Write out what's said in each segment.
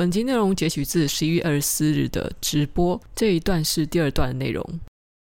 本集内容截取自十一月二十四日的直播，这一段是第二段的内容。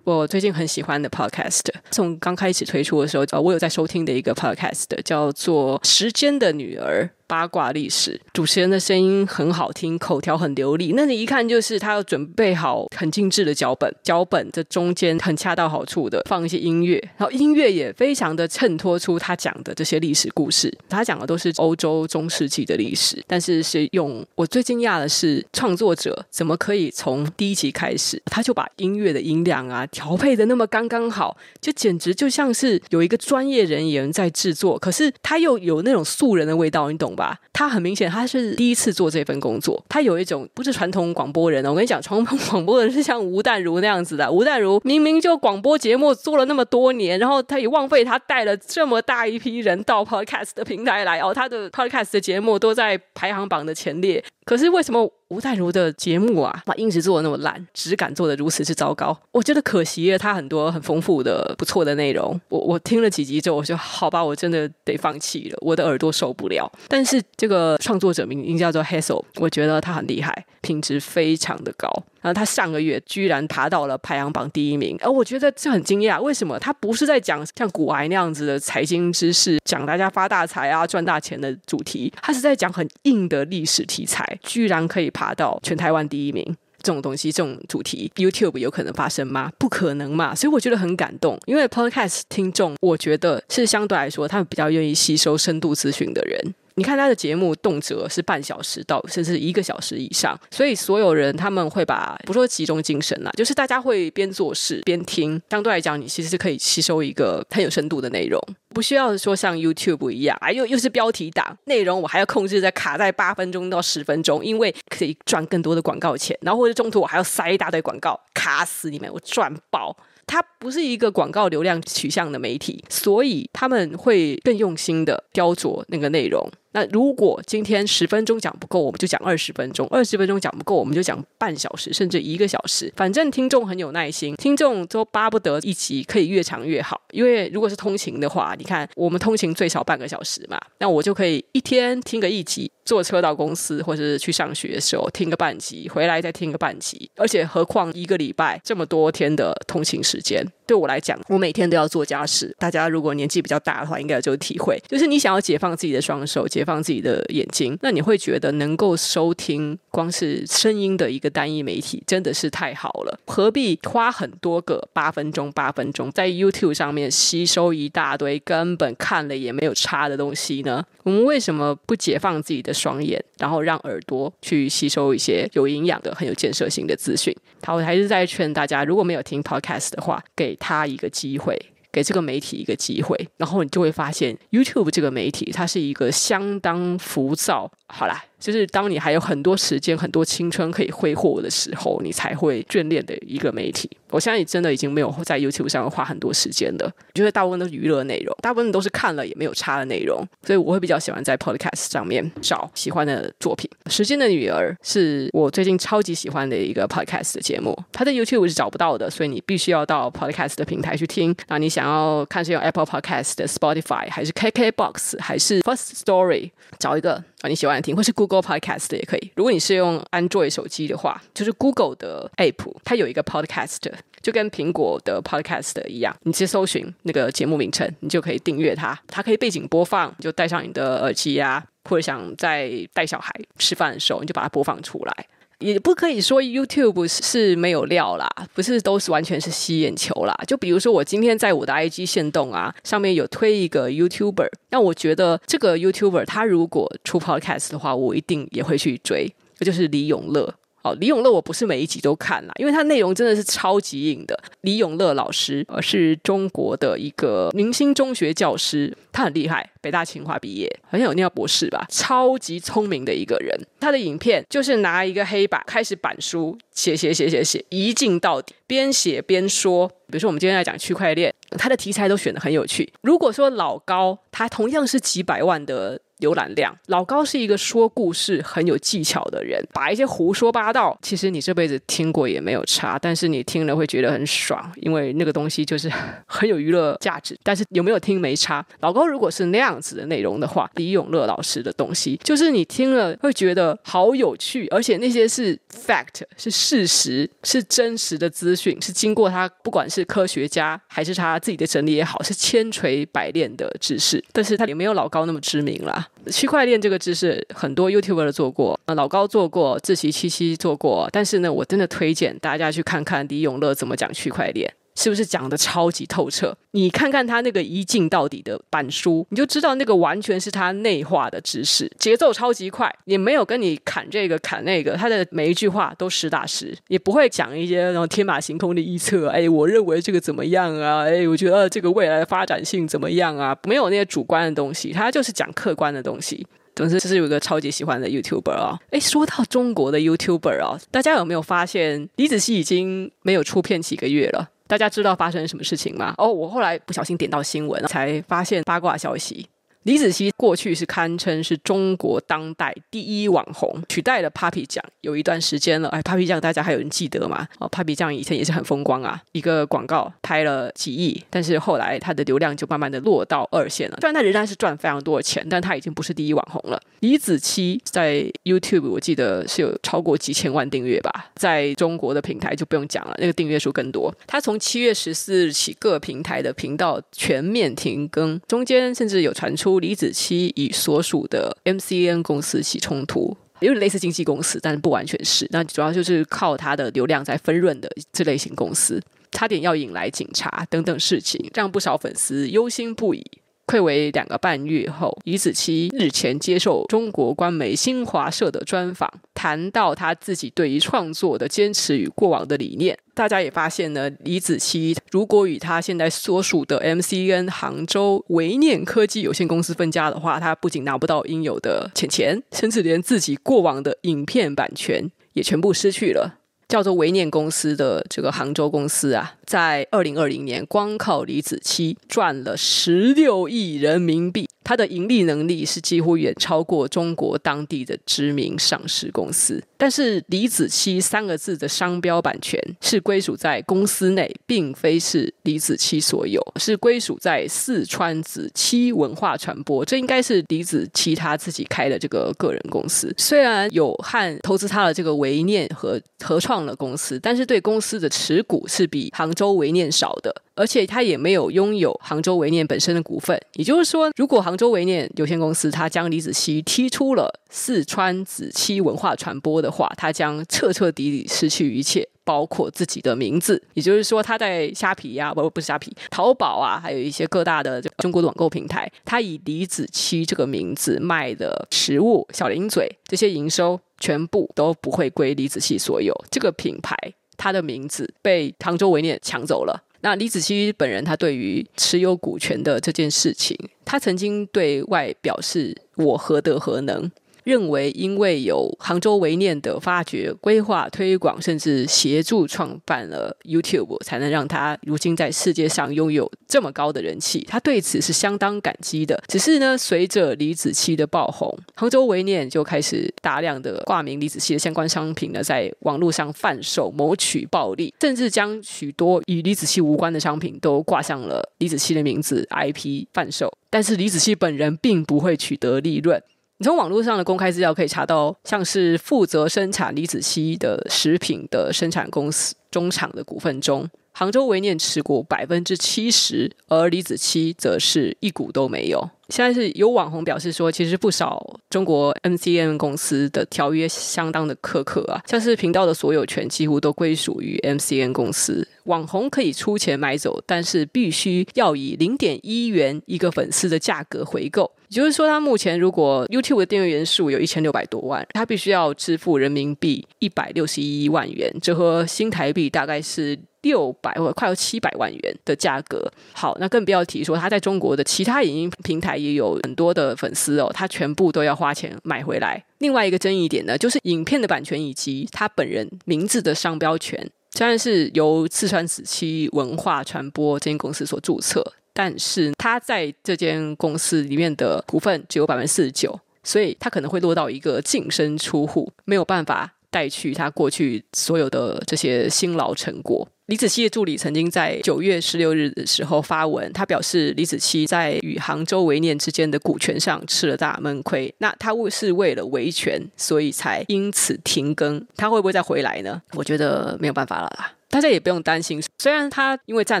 我最近很喜欢的 podcast，从刚开始推出的时候，呃，我有在收听的一个 podcast，叫做《时间的女儿》。八卦历史，主持人的声音很好听，口条很流利。那你一看就是他要准备好很精致的脚本，脚本这中间很恰到好处的放一些音乐，然后音乐也非常的衬托出他讲的这些历史故事。他讲的都是欧洲中世纪的历史，但是是用我最惊讶的是创作者怎么可以从第一集开始，他就把音乐的音量啊调配的那么刚刚好，就简直就像是有一个专业人员在制作，可是他又有那种素人的味道，你懂吧？吧他很明显，他是第一次做这份工作。他有一种不是传统广播人，我跟你讲，传统广播人是像吴淡如那样子的。吴淡如明明就广播节目做了那么多年，然后他也浪费他带了这么大一批人到 Podcast 的平台来哦，他的 Podcast 的节目都在排行榜的前列。可是为什么吴淡如的节目啊，把音质做的那么烂，质感做的如此之糟糕？我觉得可惜了，他很多很丰富的、不错的内容。我我听了几集之后，我就好吧，我真的得放弃了，我的耳朵受不了。但是这个创作者名叫做 Hazel，我觉得他很厉害，品质非常的高。然后他上个月居然爬到了排行榜第一名，而我觉得这很惊讶。为什么？他不是在讲像股癌那样子的财经知识，讲大家发大财啊、赚大钱的主题，他是在讲很硬的历史题材，居然可以爬到全台湾第一名。这种东西，这种主题，YouTube 有可能发生吗？不可能嘛。所以我觉得很感动，因为 Podcast 听众，我觉得是相对来说，他们比较愿意吸收深度资讯的人。你看他的节目，动辄是半小时到甚至一个小时以上，所以所有人他们会把不说集中精神啦，就是大家会边做事边听，相对来讲，你其实是可以吸收一个很有深度的内容，不需要说像 YouTube 一样啊，又又是标题党，内容我还要控制在卡在八分钟到十分钟，因为可以赚更多的广告钱，然后或者中途我还要塞一大堆广告，卡死你们，我赚爆。它不是一个广告流量取向的媒体，所以他们会更用心的雕琢那个内容。那如果今天十分钟讲不够，我们就讲二十分钟；二十分钟讲不够，我们就讲半小时，甚至一个小时。反正听众很有耐心，听众都巴不得一集可以越长越好。因为如果是通勤的话，你看我们通勤最少半个小时嘛，那我就可以一天听个一集，坐车到公司或者是去上学的时候听个半集，回来再听个半集。而且何况一个礼拜这么多天的通勤时间，对我来讲，我每天都要做家事。大家如果年纪比较大的话，应该有这个体会，就是你想要解放自己的双手。解放自己的眼睛，那你会觉得能够收听光是声音的一个单一媒体真的是太好了，何必花很多个八分钟、八分钟在 YouTube 上面吸收一大堆根本看了也没有差的东西呢？我们为什么不解放自己的双眼，然后让耳朵去吸收一些有营养的、很有建设性的资讯？好，我还是在劝大家，如果没有听 Podcast 的话，给他一个机会。给这个媒体一个机会，然后你就会发现，YouTube 这个媒体它是一个相当浮躁。好啦。就是当你还有很多时间、很多青春可以挥霍的时候，你才会眷恋的一个媒体。我现在也真的已经没有在 YouTube 上花很多时间了，觉得大部分都是娱乐内容，大部分都是看了也没有差的内容，所以我会比较喜欢在 Podcast 上面找喜欢的作品。《时间的女儿》是我最近超级喜欢的一个 Podcast 的节目，它在 YouTube 是找不到的，所以你必须要到 Podcast 的平台去听。那你想要看是用 Apple Podcast、Spotify 还是 KKBox 还是 First Story，找一个啊你喜欢听，或是 Google。Podcast 也可以。如果你是用 Android 手机的话，就是 Google 的 App，它有一个 Podcast，就跟苹果的 Podcast 一样。你直接搜寻那个节目名称，你就可以订阅它。它可以背景播放，就戴上你的耳机啊，或者想在带小孩吃饭的时候，你就把它播放出来。也不可以说 YouTube 是没有料啦，不是都是完全是吸眼球啦。就比如说我今天在我的 IG 线动啊，上面有推一个 YouTuber，那我觉得这个 YouTuber 他如果出 Podcast 的话，我一定也会去追，就是李永乐。哦，李永乐我不是每一集都看啦，因为他内容真的是超级硬的。李永乐老师呃是中国的一个明星中学教师，他很厉害，北大清华毕业，好像有念到博士吧，超级聪明的一个人。他的影片就是拿一个黑板开始板书写写写写写，一镜到底，边写边说。比如说我们今天来讲区块链，他的题材都选得很有趣。如果说老高他同样是几百万的。浏览量。老高是一个说故事很有技巧的人，把一些胡说八道，其实你这辈子听过也没有差，但是你听了会觉得很爽，因为那个东西就是很有娱乐价值。但是有没有听没差。老高如果是那样子的内容的话，李永乐老师的东西，就是你听了会觉得好有趣，而且那些是 fact，是事实，是真实的资讯，是经过他不管是科学家还是他自己的整理也好，是千锤百炼的知识。但是他也没有老高那么知名啦。区块链这个知识很多 YouTuber 做过，呃老高做过，自习七七做过，但是呢，我真的推荐大家去看看李永乐怎么讲区块链。是不是讲得超级透彻？你看看他那个一镜到底的板书，你就知道那个完全是他内化的知识，节奏超级快，也没有跟你砍这个砍那个，他的每一句话都实打实，也不会讲一些那种天马行空的预测。哎，我认为这个怎么样啊？哎，我觉得这个未来的发展性怎么样啊？没有那些主观的东西，他就是讲客观的东西。总之，这是有一个超级喜欢的 YouTuber 啊、哦。哎，说到中国的 YouTuber 啊、大家有没有发现李子柒已经没有出片几个月了？大家知道发生什么事情吗？哦，我后来不小心点到新闻，才发现八卦消息。李子柒过去是堪称是中国当代第一网红，取代了 Papi 酱有一段时间了。哎，Papi 酱大家还有人记得吗？哦，Papi 酱以前也是很风光啊，一个广告拍了几亿，但是后来他的流量就慢慢的落到二线了。虽然他仍然是赚非常多的钱，但他已经不是第一网红了。李子柒在 YouTube 我记得是有超过几千万订阅吧，在中国的平台就不用讲了，那个订阅数更多。他从七月十四日起，各平台的频道全面停更，中间甚至有传出。李子柒与所属的 MCN 公司起冲突，有点类似经纪公司，但是不完全是。那主要就是靠他的流量在分润的这类型公司，差点要引来警察等等事情，让不少粉丝忧心不已。睽违两个半月后，李子柒日前接受中国官媒新华社的专访，谈到他自己对于创作的坚持与过往的理念。大家也发现呢，李子柒如果与他现在所属的 MCN 杭州维念科技有限公司分家的话，他不仅拿不到应有的钱钱，甚至连自己过往的影片版权也全部失去了。叫做维念公司的这个杭州公司啊，在二零二零年光靠李子柒赚了十六亿人民币。它的盈利能力是几乎远超过中国当地的知名上市公司，但是李子柒三个字的商标版权是归属在公司内，并非是李子柒所有，是归属在四川子柒文化传播，这应该是李子柒他自己开的这个个人公司。虽然有和投资他的这个维念合合创了公司，但是对公司的持股是比杭州维念少的。而且他也没有拥有杭州维念本身的股份，也就是说，如果杭州维念有限公司他将李子柒踢出了四川子柒文化传播的话，他将彻彻底底失去一切，包括自己的名字。也就是说，他在虾皮呀、啊，不不是虾皮，淘宝啊，还有一些各大的中国的网购平台，他以李子柒这个名字卖的食物、小零嘴这些营收，全部都不会归李子柒所有。这个品牌，他的名字被杭州维念抢走了。那李子柒本人，他对于持有股权的这件事情，他曾经对外表示：“我何德何能？”认为，因为有杭州维念的发掘、规划、推广，甚至协助创办了 YouTube，才能让他如今在世界上拥有这么高的人气。他对此是相当感激的。只是呢，随着李子柒的爆红，杭州维念就开始大量的挂名李子柒的相关商品呢，在网络上贩售，谋取暴利，甚至将许多与李子柒无关的商品都挂上了李子柒的名字 IP 贩售。但是李子柒本人并不会取得利润。你从网络上的公开资料可以查到，像是负责生产李子柒的食品的生产公司中厂的股份中，杭州维念持股百分之七十，而李子柒则是一股都没有。现在是有网红表示说，其实不少中国 MCN 公司的条约相当的苛刻啊，像是频道的所有权几乎都归属于 MCN 公司。网红可以出钱买走，但是必须要以零点一元一个粉丝的价格回购。也就是说，他目前如果 YouTube 的订阅人数有一千六百多万，他必须要支付人民币一百六十一万元，折合新台币大概是六百或快要七百万元的价格。好，那更不要提说他在中国的其他影音平台也有很多的粉丝哦，他全部都要花钱买回来。另外一个争议点呢，就是影片的版权以及他本人名字的商标权。虽然是由四川子柒文化传播这间公司所注册，但是他在这间公司里面的股份只有百分之四十九，所以他可能会落到一个净身出户，没有办法带去他过去所有的这些辛劳成果。李子柒的助理曾经在九月十六日的时候发文，他表示李子柒在与杭州维念之间的股权上吃了大闷亏，那他是为了维权，所以才因此停更，他会不会再回来呢？我觉得没有办法了啦。大家也不用担心，虽然他因为占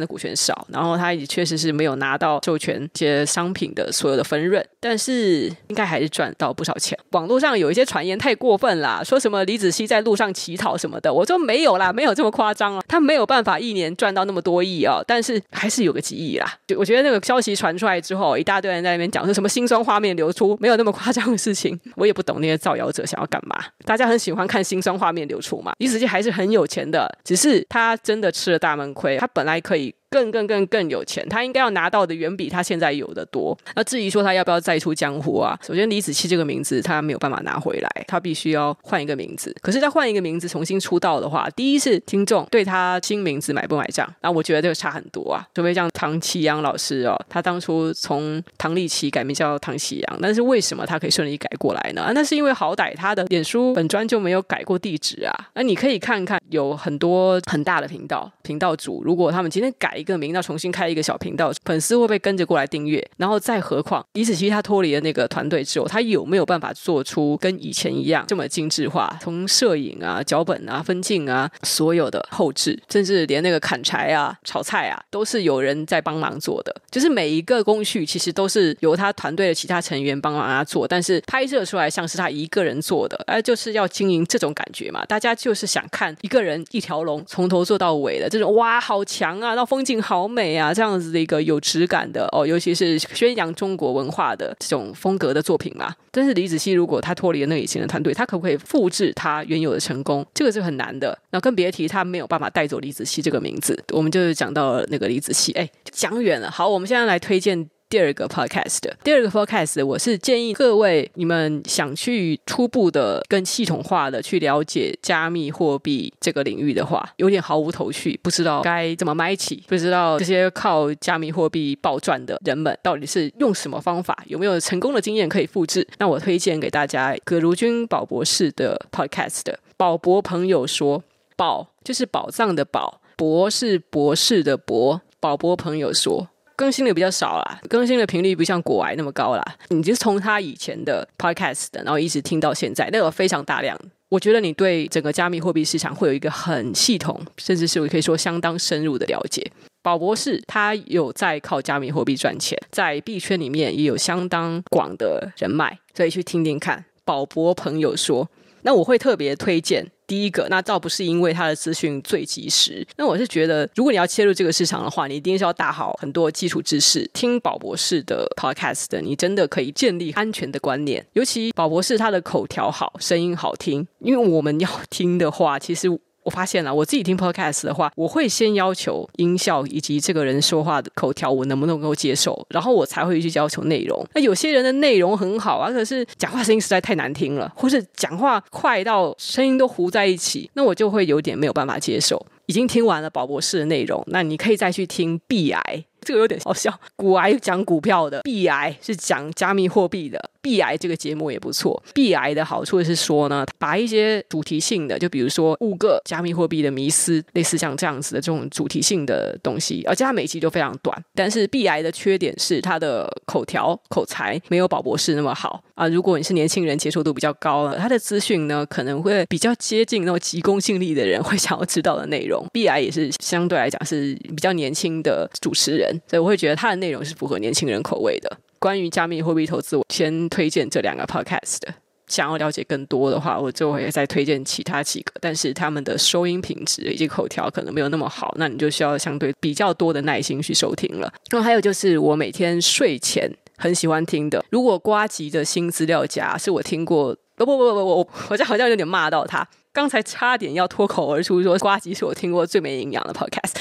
的股权少，然后他也确实是没有拿到授权这些商品的所有的分润，但是应该还是赚到不少钱。网络上有一些传言太过分啦，说什么李子柒在路上乞讨什么的，我说没有啦，没有这么夸张啊，他没有办法一年赚到那么多亿啊，但是还是有个几亿啦。就我觉得那个消息传出来之后，一大堆人在那边讲说什么辛酸画面流出，没有那么夸张的事情，我也不懂那些造谣者想要干嘛。大家很喜欢看辛酸画面流出嘛，李子柒还是很有钱的，只是他。他真的吃了大闷亏，他本来可以。更更更更有钱，他应该要拿到的远比他现在有的多。那至于说他要不要再出江湖啊？首先，李子柒这个名字他没有办法拿回来，他必须要换一个名字。可是他换一个名字重新出道的话，第一是听众对他新名字买不买账？那我觉得这个差很多啊。除非像唐启阳老师哦，他当初从唐立奇改名叫唐启阳，但是为什么他可以顺利改过来呢？那是因为好歹他的脸书本专就没有改过地址啊。那你可以看看，有很多很大的频道频道主，如果他们今天改。一个名，要重新开一个小频道，粉丝会不会跟着过来订阅？然后再何况李子柒他脱离了那个团队之后，他有没有办法做出跟以前一样这么精致化？从摄影啊、脚本啊、分镜啊，所有的后置，甚至连那个砍柴啊、炒菜啊，都是有人在帮忙做的。就是每一个工序其实都是由他团队的其他成员帮忙他做，但是拍摄出来像是他一个人做的，而就是要经营这种感觉嘛。大家就是想看一个人一条龙从头做到尾的这种，哇，好强啊！到风景。景好美啊，这样子的一个有质感的哦，尤其是宣扬中国文化的这种风格的作品嘛。但是李子柒如果他脱离了那个以前的团队，他可不可以复制他原有的成功？这个是很难的。那更别提他没有办法带走李子柒这个名字。我们就是讲到那个李子柒，哎，讲远了。好，我们现在来推荐。第二个 podcast，第二个 podcast，我是建议各位你们想去初步的、更系统化的去了解加密货币这个领域的话，有点毫无头绪，不知道该怎么买起，不知道这些靠加密货币暴赚的人们到底是用什么方法，有没有成功的经验可以复制？那我推荐给大家葛如君宝博士的 podcast，宝博朋友说，宝就是宝藏的宝，博是博士的博，宝博朋友说。更新的比较少啦，更新的频率不像国外那么高啦。你就是从他以前的 podcast，然后一直听到现在，那个非常大量。我觉得你对整个加密货币市场会有一个很系统，甚至是我可以说相当深入的了解。宝博士他有在靠加密货币赚钱，在币圈里面也有相当广的人脉，所以去听听看。宝博朋友说，那我会特别推荐。第一个，那倒不是因为他的资讯最及时，那我是觉得，如果你要切入这个市场的话，你一定是要打好很多基础知识。听宝博士的 podcast，你真的可以建立安全的观念。尤其宝博士他的口条好，声音好听，因为我们要听的话，其实。我发现了，我自己听 podcast 的话，我会先要求音效以及这个人说话的口条，我能不能够接受，然后我才会去要求内容。那有些人的内容很好啊，可是讲话声音实在太难听了，或是讲话快到声音都糊在一起，那我就会有点没有办法接受。已经听完了宝博士的内容，那你可以再去听 B 癌。这个有点好笑，股癌讲股票的，币癌是讲加密货币的。币癌这个节目也不错。币癌的好处是说呢，把一些主题性的，就比如说五个加密货币的迷思，类似像这样子的这种主题性的东西，而且它每集都非常短。但是币癌的缺点是它的口条口才没有宝博士那么好啊。如果你是年轻人，接受度比较高，它的资讯呢可能会比较接近那种急功近利的人会想要知道的内容。币癌也是相对来讲是比较年轻的主持人。所以我会觉得它的内容是符合年轻人口味的。关于加密货币投资，我先推荐这两个 podcast。想要了解更多的话，我就会再推荐其他几个。但是他们的收音品质以及口条可能没有那么好，那你就需要相对比较多的耐心去收听了。那还有就是我每天睡前很喜欢听的，如果瓜吉的新资料夹是我听过，不不不不不，我好像好像有点骂到他。刚才差点要脱口而出说，呱吉是我听过最没营养的 podcast。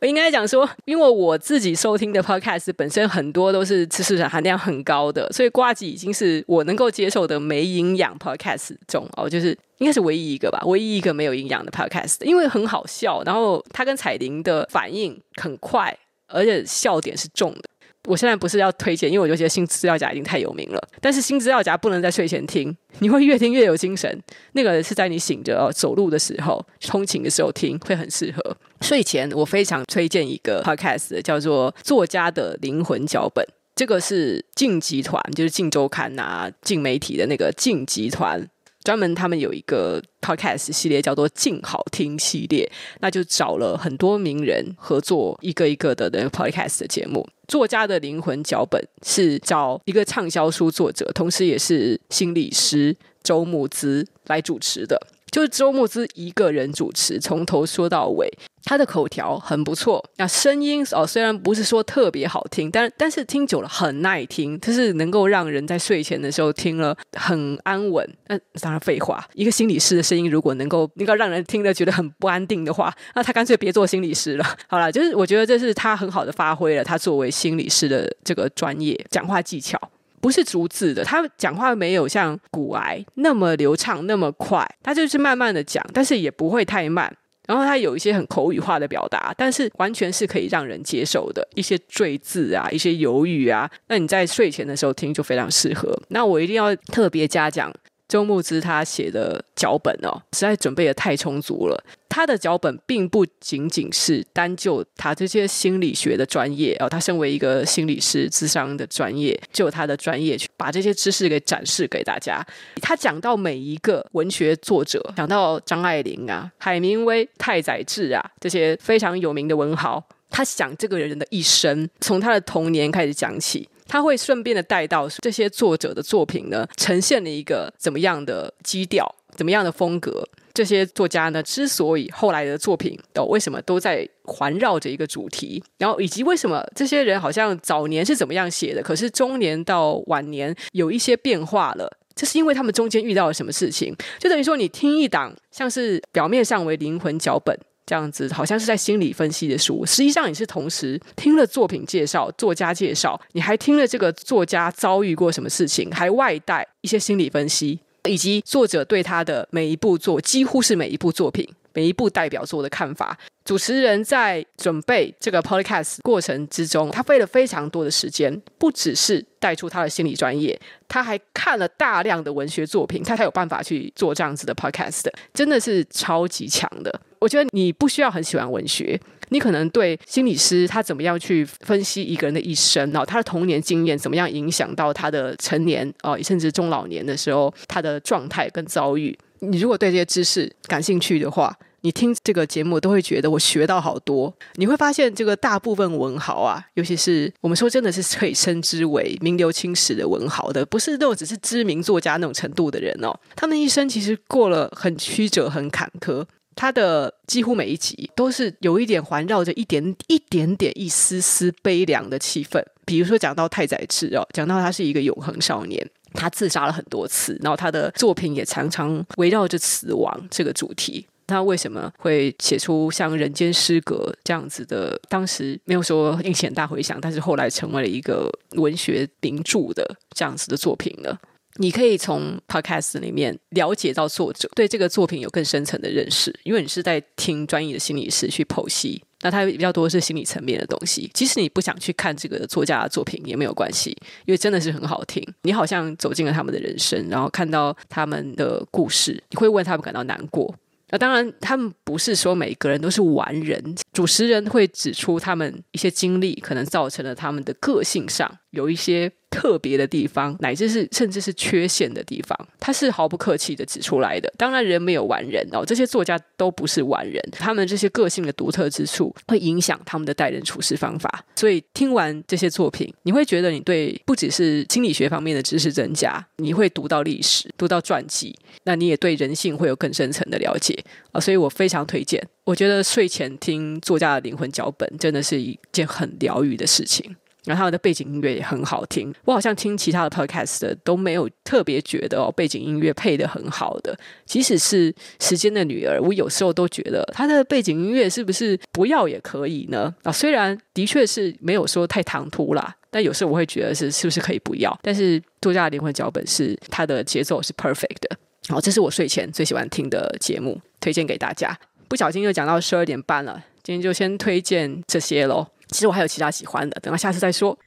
我应该讲说，因为我自己收听的 podcast 本身很多都是知识含量很高的，所以呱吉已经是我能够接受的没营养 podcast 中哦，就是应该是唯一一个吧，唯一一个没有营养的 podcast，因为很好笑，然后他跟彩铃的反应很快，而且笑点是重的。我现在不是要推荐，因为我就觉得新资料夹已经太有名了。但是新资料夹不能在睡前听，你会越听越有精神。那个是在你醒着，走路的时候、通勤的时候听，会很适合。睡前我非常推荐一个 podcast，叫做《作家的灵魂脚本》。这个是镜集团，就是镜周刊啊，镜媒体的那个镜集团。专门他们有一个 podcast 系列叫做“静好听”系列，那就找了很多名人合作一个一个的那个 podcast 的节目。作家的灵魂脚本是找一个畅销书作者，同时也是心理师周慕姿来主持的。就是周慕之一个人主持，从头说到尾，他的口条很不错。那声音哦，虽然不是说特别好听，但但是听久了很耐听，就是能够让人在睡前的时候听了很安稳。那当然废话，一个心理师的声音如果能够能够让人听了觉得很不安定的话，那他干脆别做心理师了。好了，就是我觉得这是他很好的发挥了他作为心理师的这个专业讲话技巧。不是逐字的，他讲话没有像骨癌那么流畅那么快，他就是慢慢的讲，但是也不会太慢。然后他有一些很口语化的表达，但是完全是可以让人接受的一些赘字啊，一些犹豫啊，那你在睡前的时候听就非常适合。那我一定要特别嘉奖。周慕姿他写的脚本哦，实在准备的太充足了。他的脚本并不仅仅是单就他这些心理学的专业哦，他身为一个心理师、智商的专业，就他的专业去把这些知识给展示给大家。他讲到每一个文学作者，讲到张爱玲啊、海明威、太宰治啊这些非常有名的文豪，他讲这个人的一生，从他的童年开始讲起。他会顺便的带到这些作者的作品呢，呈现了一个怎么样的基调，怎么样的风格？这些作家呢，之所以后来的作品都为什么都在环绕着一个主题，然后以及为什么这些人好像早年是怎么样写的，可是中年到晚年有一些变化了，这是因为他们中间遇到了什么事情？就等于说，你听一档像是表面上为灵魂脚本。这样子好像是在心理分析的书，实际上你是同时听了作品介绍、作家介绍，你还听了这个作家遭遇过什么事情，还外带一些心理分析，以及作者对他的每一部作，几乎是每一部作品、每一部代表作的看法。主持人在准备这个 podcast 过程之中，他费了非常多的时间，不只是带出他的心理专业，他还看了大量的文学作品，他才有办法去做这样子的 podcast，真的是超级强的。我觉得你不需要很喜欢文学，你可能对心理师他怎么样去分析一个人的一生，然后他的童年经验怎么样影响到他的成年哦，甚至中老年的时候他的状态跟遭遇，你如果对这些知识感兴趣的话。你听这个节目都会觉得我学到好多。你会发现，这个大部分文豪啊，尤其是我们说真的是可以称之为名留青史的文豪的，不是那种只是知名作家那种程度的人哦。他们一生其实过了很曲折、很坎坷。他的几乎每一集都是有一点环绕着一点一点点、一丝丝悲凉的气氛。比如说讲到太宰治哦，讲到他是一个永恒少年，他自杀了很多次，然后他的作品也常常围绕着死亡这个主题。他为什么会写出像《人间失格》这样子的？当时没有说引起很大回响，但是后来成为了一个文学名著的这样子的作品呢？你可以从 Podcast 里面了解到作者对这个作品有更深层的认识，因为你是在听专业的心理师去剖析，那他比较多是心理层面的东西。即使你不想去看这个作家的作品也没有关系，因为真的是很好听。你好像走进了他们的人生，然后看到他们的故事，你会为他们感到难过。那当然，他们不是说每个人都是完人。主持人会指出他们一些经历，可能造成了他们的个性上有一些特别的地方，乃至是甚至是缺陷的地方，他是毫不客气的指出来的。当然，人没有完人哦，这些作家都不是完人，他们这些个性的独特之处会影响他们的待人处事方法。所以，听完这些作品，你会觉得你对不只是心理学方面的知识增加，你会读到历史，读到传记，那你也对人性会有更深层的了解啊。所以我非常推荐。我觉得睡前听作家的灵魂脚本真的是一件很疗愈的事情。然后他的背景音乐也很好听，我好像听其他的 podcast 的都没有特别觉得哦，背景音乐配得很好的。即使是时间的女儿，我有时候都觉得她的背景音乐是不是不要也可以呢？啊，虽然的确是没有说太唐突啦，但有时候我会觉得是是不是可以不要？但是作家的灵魂脚本是它的节奏是 perfect 的。好，这是我睡前最喜欢听的节目，推荐给大家。不小心又讲到十二点半了，今天就先推荐这些喽。其实我还有其他喜欢的，等到下次再说。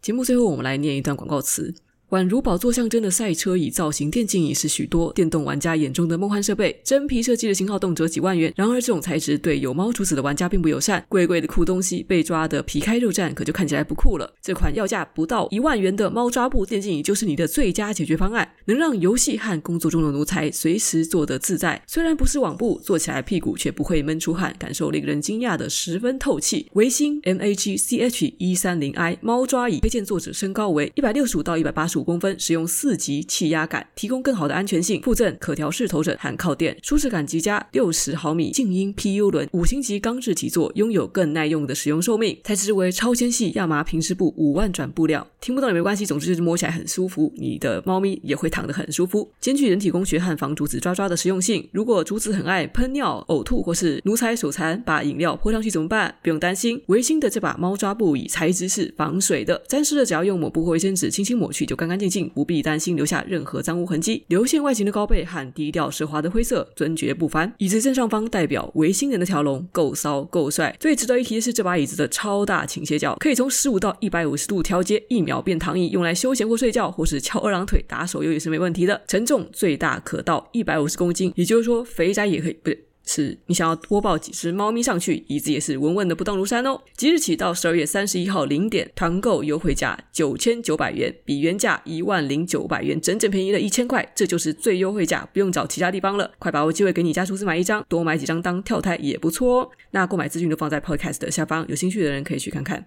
节目最后，我们来念一段广告词。宛如宝座象征的赛车椅造型电竞椅是许多电动玩家眼中的梦幻设备，真皮设计的型号动辄几万元。然而，这种材质对有猫主子的玩家并不友善，贵贵的酷东西被抓得皮开肉绽，可就看起来不酷了。这款要价不到一万元的猫抓布电竞椅就是你的最佳解决方案，能让游戏和工作中的奴才随时坐得自在。虽然不是网布，坐起来屁股却不会闷出汗，感受令人惊讶的十分透气。维新 MAG CH 一三零 I 猫抓椅推荐作者身高为一百六十五到一百八十五。公分，使用四级气压杆，提供更好的安全性。附赠可调式头枕和靠垫，舒适感极佳。六十毫米静音 PU 轮，五星级钢制底座，拥有更耐用的使用寿命。材质为超纤细亚麻平织布五万转布料，听不懂也没关系，总之就是摸起来很舒服，你的猫咪也会躺得很舒服。兼具人体工学和防竹子抓抓的实用性。如果竹子很爱喷尿、呕吐或是奴才手残，把饮料泼上去怎么办？不用担心，维新的这把猫抓布椅材质是防水的，沾湿了只要用抹布或卫生纸轻轻抹去就干干干净净，不必担心留下任何脏污痕迹。流线外形的高背和低调奢华的灰色，尊爵不凡。椅子正上方代表维新人的条龙，够骚够帅。最值得一提的是，这把椅子的超大倾斜角，可以从十五到一百五十度调节，一秒变躺椅，用来休闲或睡觉，或是翘二郎腿打手游也是没问题的。承重最大可到一百五十公斤，也就是说肥宅也可以，不对。是你想要多抱几只猫咪上去，椅子也是稳稳的不动如山哦。即日起到十二月三十一号零点，团购优惠价九千九百元，比原价一万零九百元整整便宜了一千块，这就是最优惠价，不用找其他地方了。快把握机会，给你家厨师买一张，多买几张当跳台也不错哦。那购买资讯都放在 Podcast 的下方，有兴趣的人可以去看看。